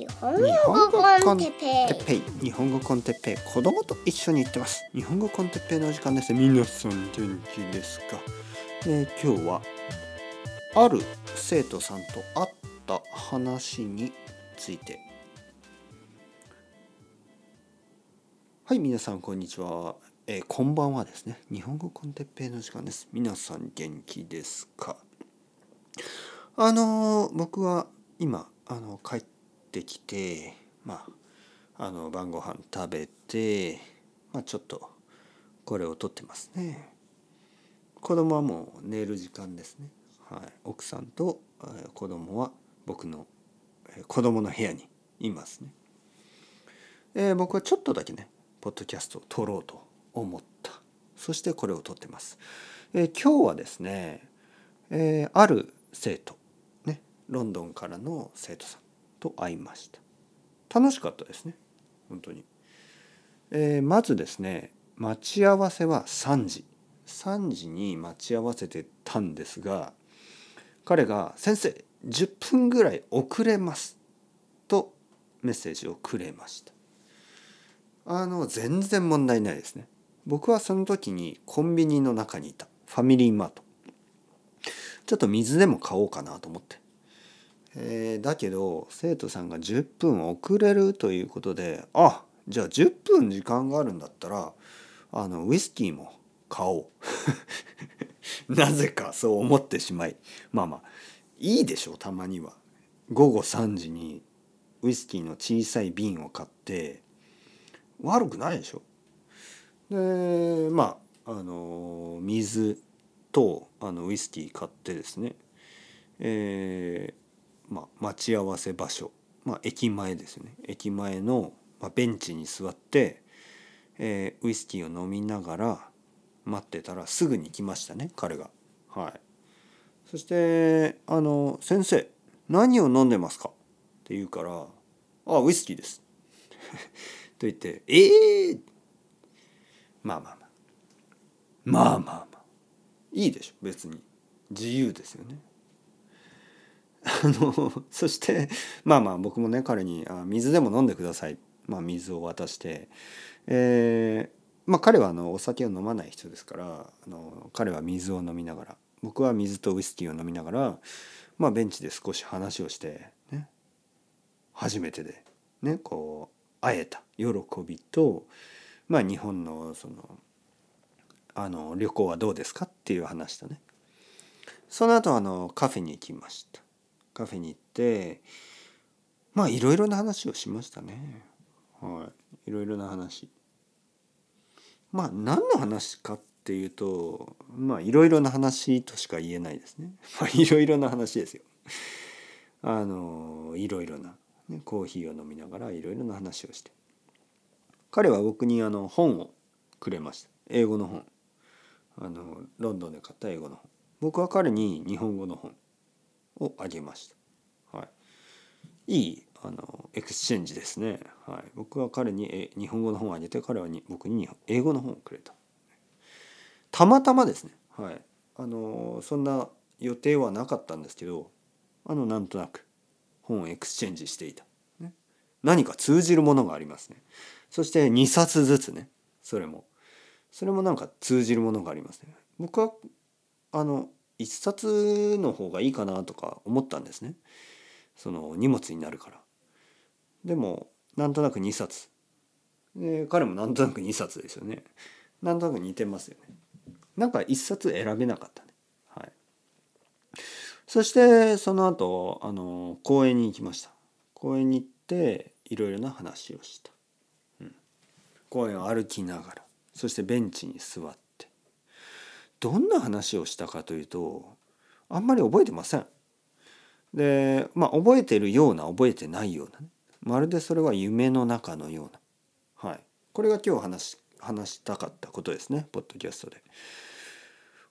日本語コンテッペテッペイ。日本語コンテッペイ。子供と一緒に行ってます。日本語コンテッペイのお時間です。皆さん元気ですか、えー今日はある生徒さんと会った話について。はい皆さんこんにちは、えーこんばんはですね。日本語コンテッペイの時間です。皆さん元気ですか？あのー僕は今あの帰ってきてまああの晩ご飯食べてまあちょっとこれを撮ってますね。子供はもう寝る時間ですね。はい。奥さんと子供は僕の子供の部屋にいますね。えー僕はちょっとだけねポッドキャストを撮ろうと思った。そしてこれを撮ってます、えー今日はですね、えーある生徒ねロンドンからの生徒さん。と会いました。楽しかったですね。本当に、えーまずですね待ち合わせは3時。3時に待ち合わせてたんですが彼が「先生10分ぐらい遅れます」とメッセージをくれました。あの全然問題ないですね。僕はその時にコンビニの中にいた。ファミリーマート。ちょっと水でも買おうかなと思って、えーだけど生徒さんが10分遅れるということであじゃあ10分時間があるんだったらあのウイスキーも買おう。なぜかそう思ってしまいまあまあいいでしょうたまには。午後3時にウイスキーの小さい瓶を買って悪くないでしょでまああの水とあのウイスキー買ってですね。えーまあ、待ち合わせ場所、まあ、駅前ですね駅前の、まあ、ベンチに座って、えーウイスキーを飲みながら待ってたらすぐに来ましたね彼が。はい、そして「あの先生何を飲んでますか?」って言うから「あウイスキーです」と言って「ええー!」まあまあまあまあまあまあいいでしょ別に自由ですよね。あのそしてまあまあ僕もね彼にあ「水でも飲んでください」まあ、水を渡して、えーまあ彼はあのお酒を飲まない人ですからあの彼は水を飲みながら。僕は水とウイスキーを飲みながら、まあ、ベンチで少し話をして、ね、初めてで、ね、こう会えた喜びと、まあ、日本のそのあの旅行はどうですかっていう話とね。その後あのカフェに行きました。カフェに行ってまあいろいろな話をしましたね。はい。いろいろな話。まあ何の話かっていうとまあいろいろな話としか言えないですね。まあいろいろな話ですよ。あのいろいろな、ね、コーヒーを飲みながらいろいろな話をして。彼は僕にあの本をくれました。英語の本。あのロンドンで買った英語の本。僕は彼に日本語の本をあげました。はい、いいあの exchange ですね。はい、僕は彼に日本語の本をあげて彼はに僕に英語の本をくれた。たまたまですね。はい、あのそんな予定はなかったんですけどあのなんとなく本を exchange していた。何か通じるものがありますね。そして2冊ずつねそれもそれもなんか通じるものがありますね。僕はあの一冊の方がいいかなとか思ったんですね。その荷物になるから。でもなんとなく2冊。で彼もなんとなく2冊ですよね。なんとなく似てますよね。なんか1冊選べなかったね。はい。そしてその後あの公園に行きました。公園に行っていろいろな話をした、うん、公園を歩きながら。そしてベンチに座って。どんな話をしたかというとあんまり覚えてません。でまあ覚えてるような覚えてないようなね。まるでそれは夢の中のような。はい。これが今日話話したかったことですね。ポッドキャストで。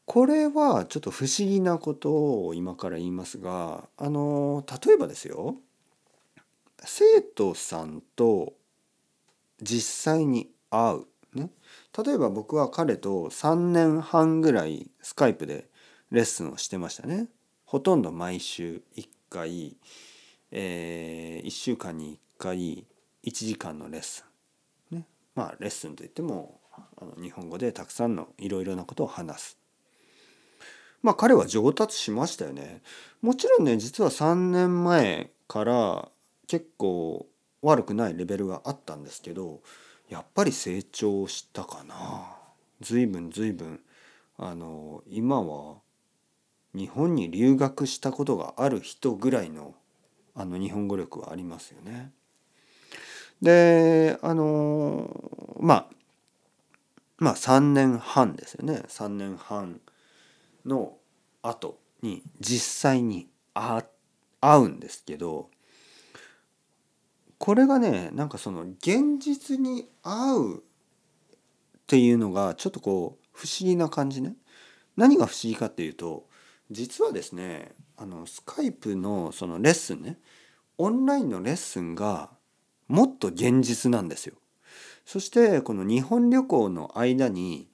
これはちょっと不思議なことを今から言いますがあの例えばですよ。生徒さんと実際に会う。ね例えば僕は彼と3年半ぐらいスカイプでレッスンをしてましたね。ほとんど毎週1回、えー、1週間に1回1時間のレッスン、ね、まあレッスンといってもあの日本語でたくさんのいろいろなことを話す。まあ彼は上達しましたよね。もちろんね実は3年前から結構悪くないレベルがあったんですけどやっぱり成長したかな。随分随分あの今は日本に留学したことがある人ぐらいのあの日本語力はありますよね。であのまあまあ3年半ですよね3年半の後に実際に会うんですけどこれがねなんかその現実に会うっていうのがちょっとこう不思議な感じね。何が不思議かっていうと実はですねあのスカイプのそのレッスンねオンラインのレッスンがもっと現実なんですよ。そしてこの日本旅行の間に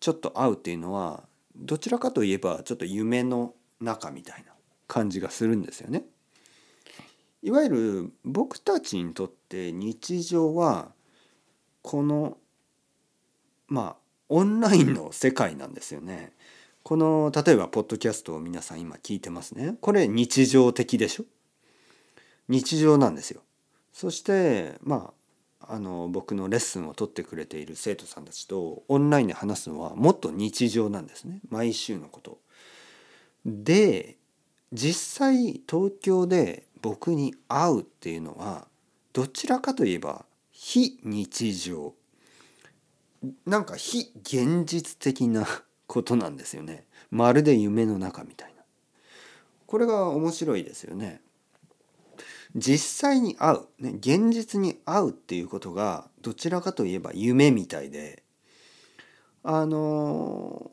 ちょっと会うっていうのはどちらかといえばちょっと夢の中みたいな感じがするんですよね。いわゆる僕たちにとって日常はこのまあオンラインの世界なんですよね。この例えばポッドキャストを皆さん今聞いてますね。これ日常的でしょ？日常なんですよ。そしてまああの僕のレッスンを取ってくれている生徒さんたちとオンラインで話すのはもっと日常なんですね毎週のこと。で実際東京で僕に会うっていうのはどちらかといえば非日常。なんか非現実的な ことなんですよね。まるで夢の中みたいな。これが面白いですよね。実際に会う、ね、現実に会うっていうことがどちらかといえば夢みたいで。あの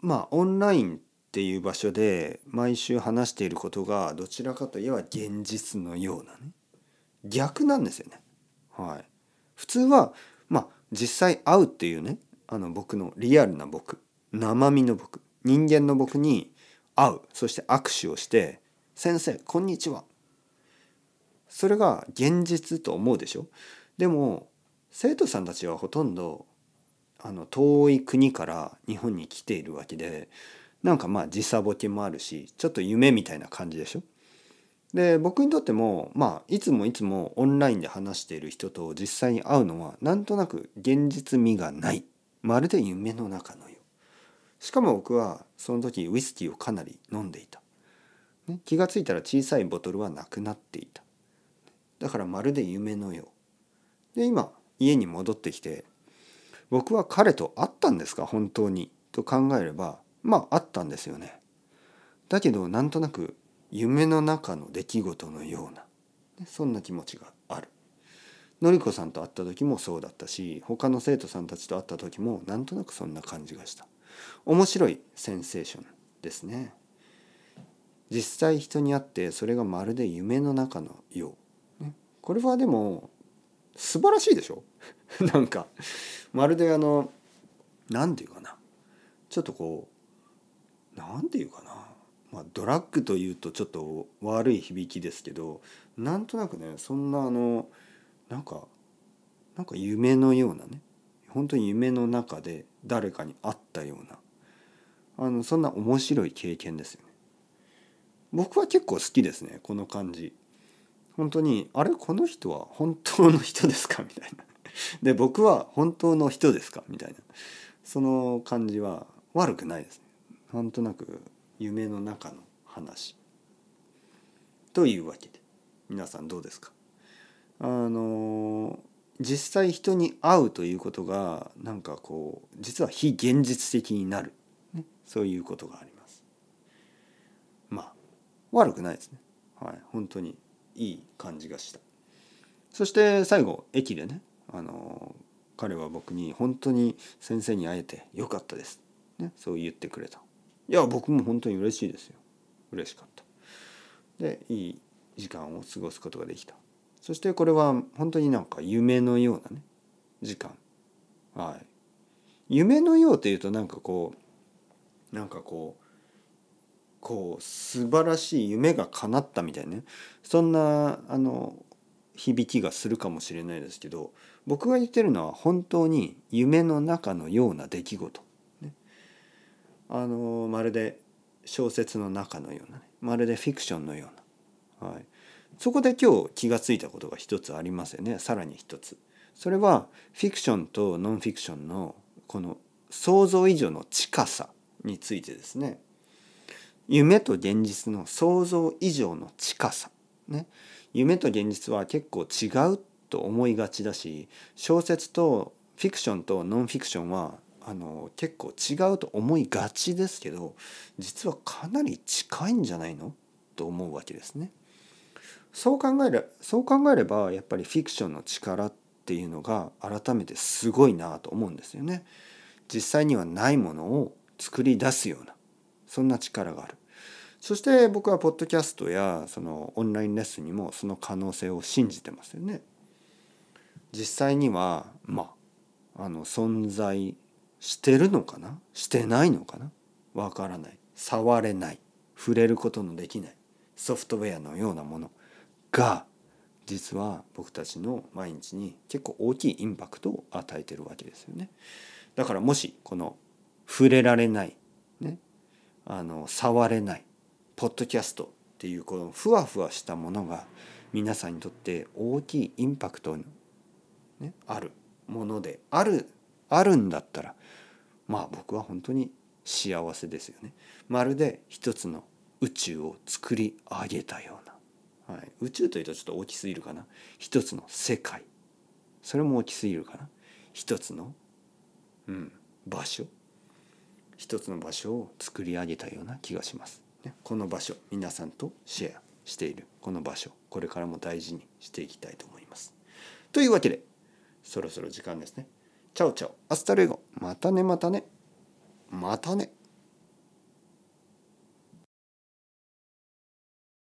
まあオンラインっていう場所で毎週話していることがどちらかといえば現実のようなね逆なんですよね。はい、普通はまあ実際会うっていうねあの僕のリアルな僕生身の僕人間の僕に会うそして握手をして「先生こんにちは」それが現実と思うでしょ？でも生徒さんたちはほとんどあの遠い国から日本に来ているわけでなんかまあ時差ボケもあるしちょっと夢みたいな感じでしょ？で僕にとってもまあいつもいつもオンラインで話している人と実際に会うのはなんとなく現実味がない。まるで夢の中のよう。しかも僕はその時ウイスキーをかなり飲んでいた、ね、気が付いたら小さいボトルはなくなっていた。だからまるで夢のよう。で今家に戻ってきて僕は彼と会ったんですか？本当に。と考えればまああったんですよね。だけどなんとなく夢の中の出来事のようなそんな気持ちがある。のりこさんと会った時もそうだったし他の生徒さんたちと会った時もなんとなくそんな感じがした。面白いセンセーションですね。実際人に会ってそれがまるで夢の中のよう。これはでも素晴らしいでしょ？なんかまるであの何て言うかなちょっとこう何て言うかな。まあドラッグというとちょっと悪い響きですけどなんとなくねそんなあのなんかなんか夢のようなね本当に夢の中で誰かに会ったようなあのそんな面白い経験ですよね。僕は結構好きですねこの感じ。本当にあれこの人は本当の人ですか？みたいな。で僕は本当の人ですか？みたいな。その感じは悪くないですね。なんとなく夢の中の話。というわけで皆さんどうですか？あの実際人に会うということがなんかこう実は非現実的になる、ね、そういうことがあります。まあ悪くないですね。はい本当にいい感じがした。そして最後駅でねあの彼は僕に本当に先生に会えてよかったです、ね、そう言ってくれた。いや僕も本当に嬉しいですよ。嬉しかった。でいい時間を過ごすことができた。そしてこれは本当になんか夢のようなね時間。はい。夢のようっていうとなんかこうなんかこうこう素晴らしい夢が叶ったみたいなねそんなあの響きがするかもしれないですけど僕が言ってるのは本当に夢の中のような出来事、あのまるで小説の中のような、ね、まるでフィクションのような、はい、そこで今日気が付いたことが一つありますよね。さらに一つ。それはフィクションとノンフィクションのこの想像以上の近さについてですね。夢と現実の想像以上の近さ。ね。夢と現実は結構違うと思いがちだし小説とフィクションとノンフィクションはあの結構違うと思いがちですけど実はかなり近いんじゃないの？と思うわけですね。そう考えれそう考えればやっぱりフィクションの力っていうのが改めてすごいなと思うんですよね。実際にはないものを作り出すようなそんな力がある。そして僕はポッドキャストやそのオンラインレッスンにもその可能性を信じてますよね。実際にはまああの存在してるのかな？してないのかな？わからない。触れない。触れることのできない。ソフトウェアのようなものが実は僕たちの毎日に結構大きいインパクトを与えてるわけですよね。だからもしこの触れられない、ね、あの触れないポッドキャストっていうこのふわふわしたものが皆さんにとって大きいインパクト、ね、あるものであるあるんだったらまあ僕は本当に幸せですよね。まるで一つの宇宙を作り上げたような、はい、宇宙というとちょっと大きすぎるかな。一つの世界。それも大きすぎるかな。一つのうん、場所。一つの場所を作り上げたような気がします。ね、この場所皆さんとシェアしている。この場所。これからも大事にしていきたいと思います。というわけでそろそろ時間ですね。チャオチャオ。アスタルエゴ。またねまたね。またね。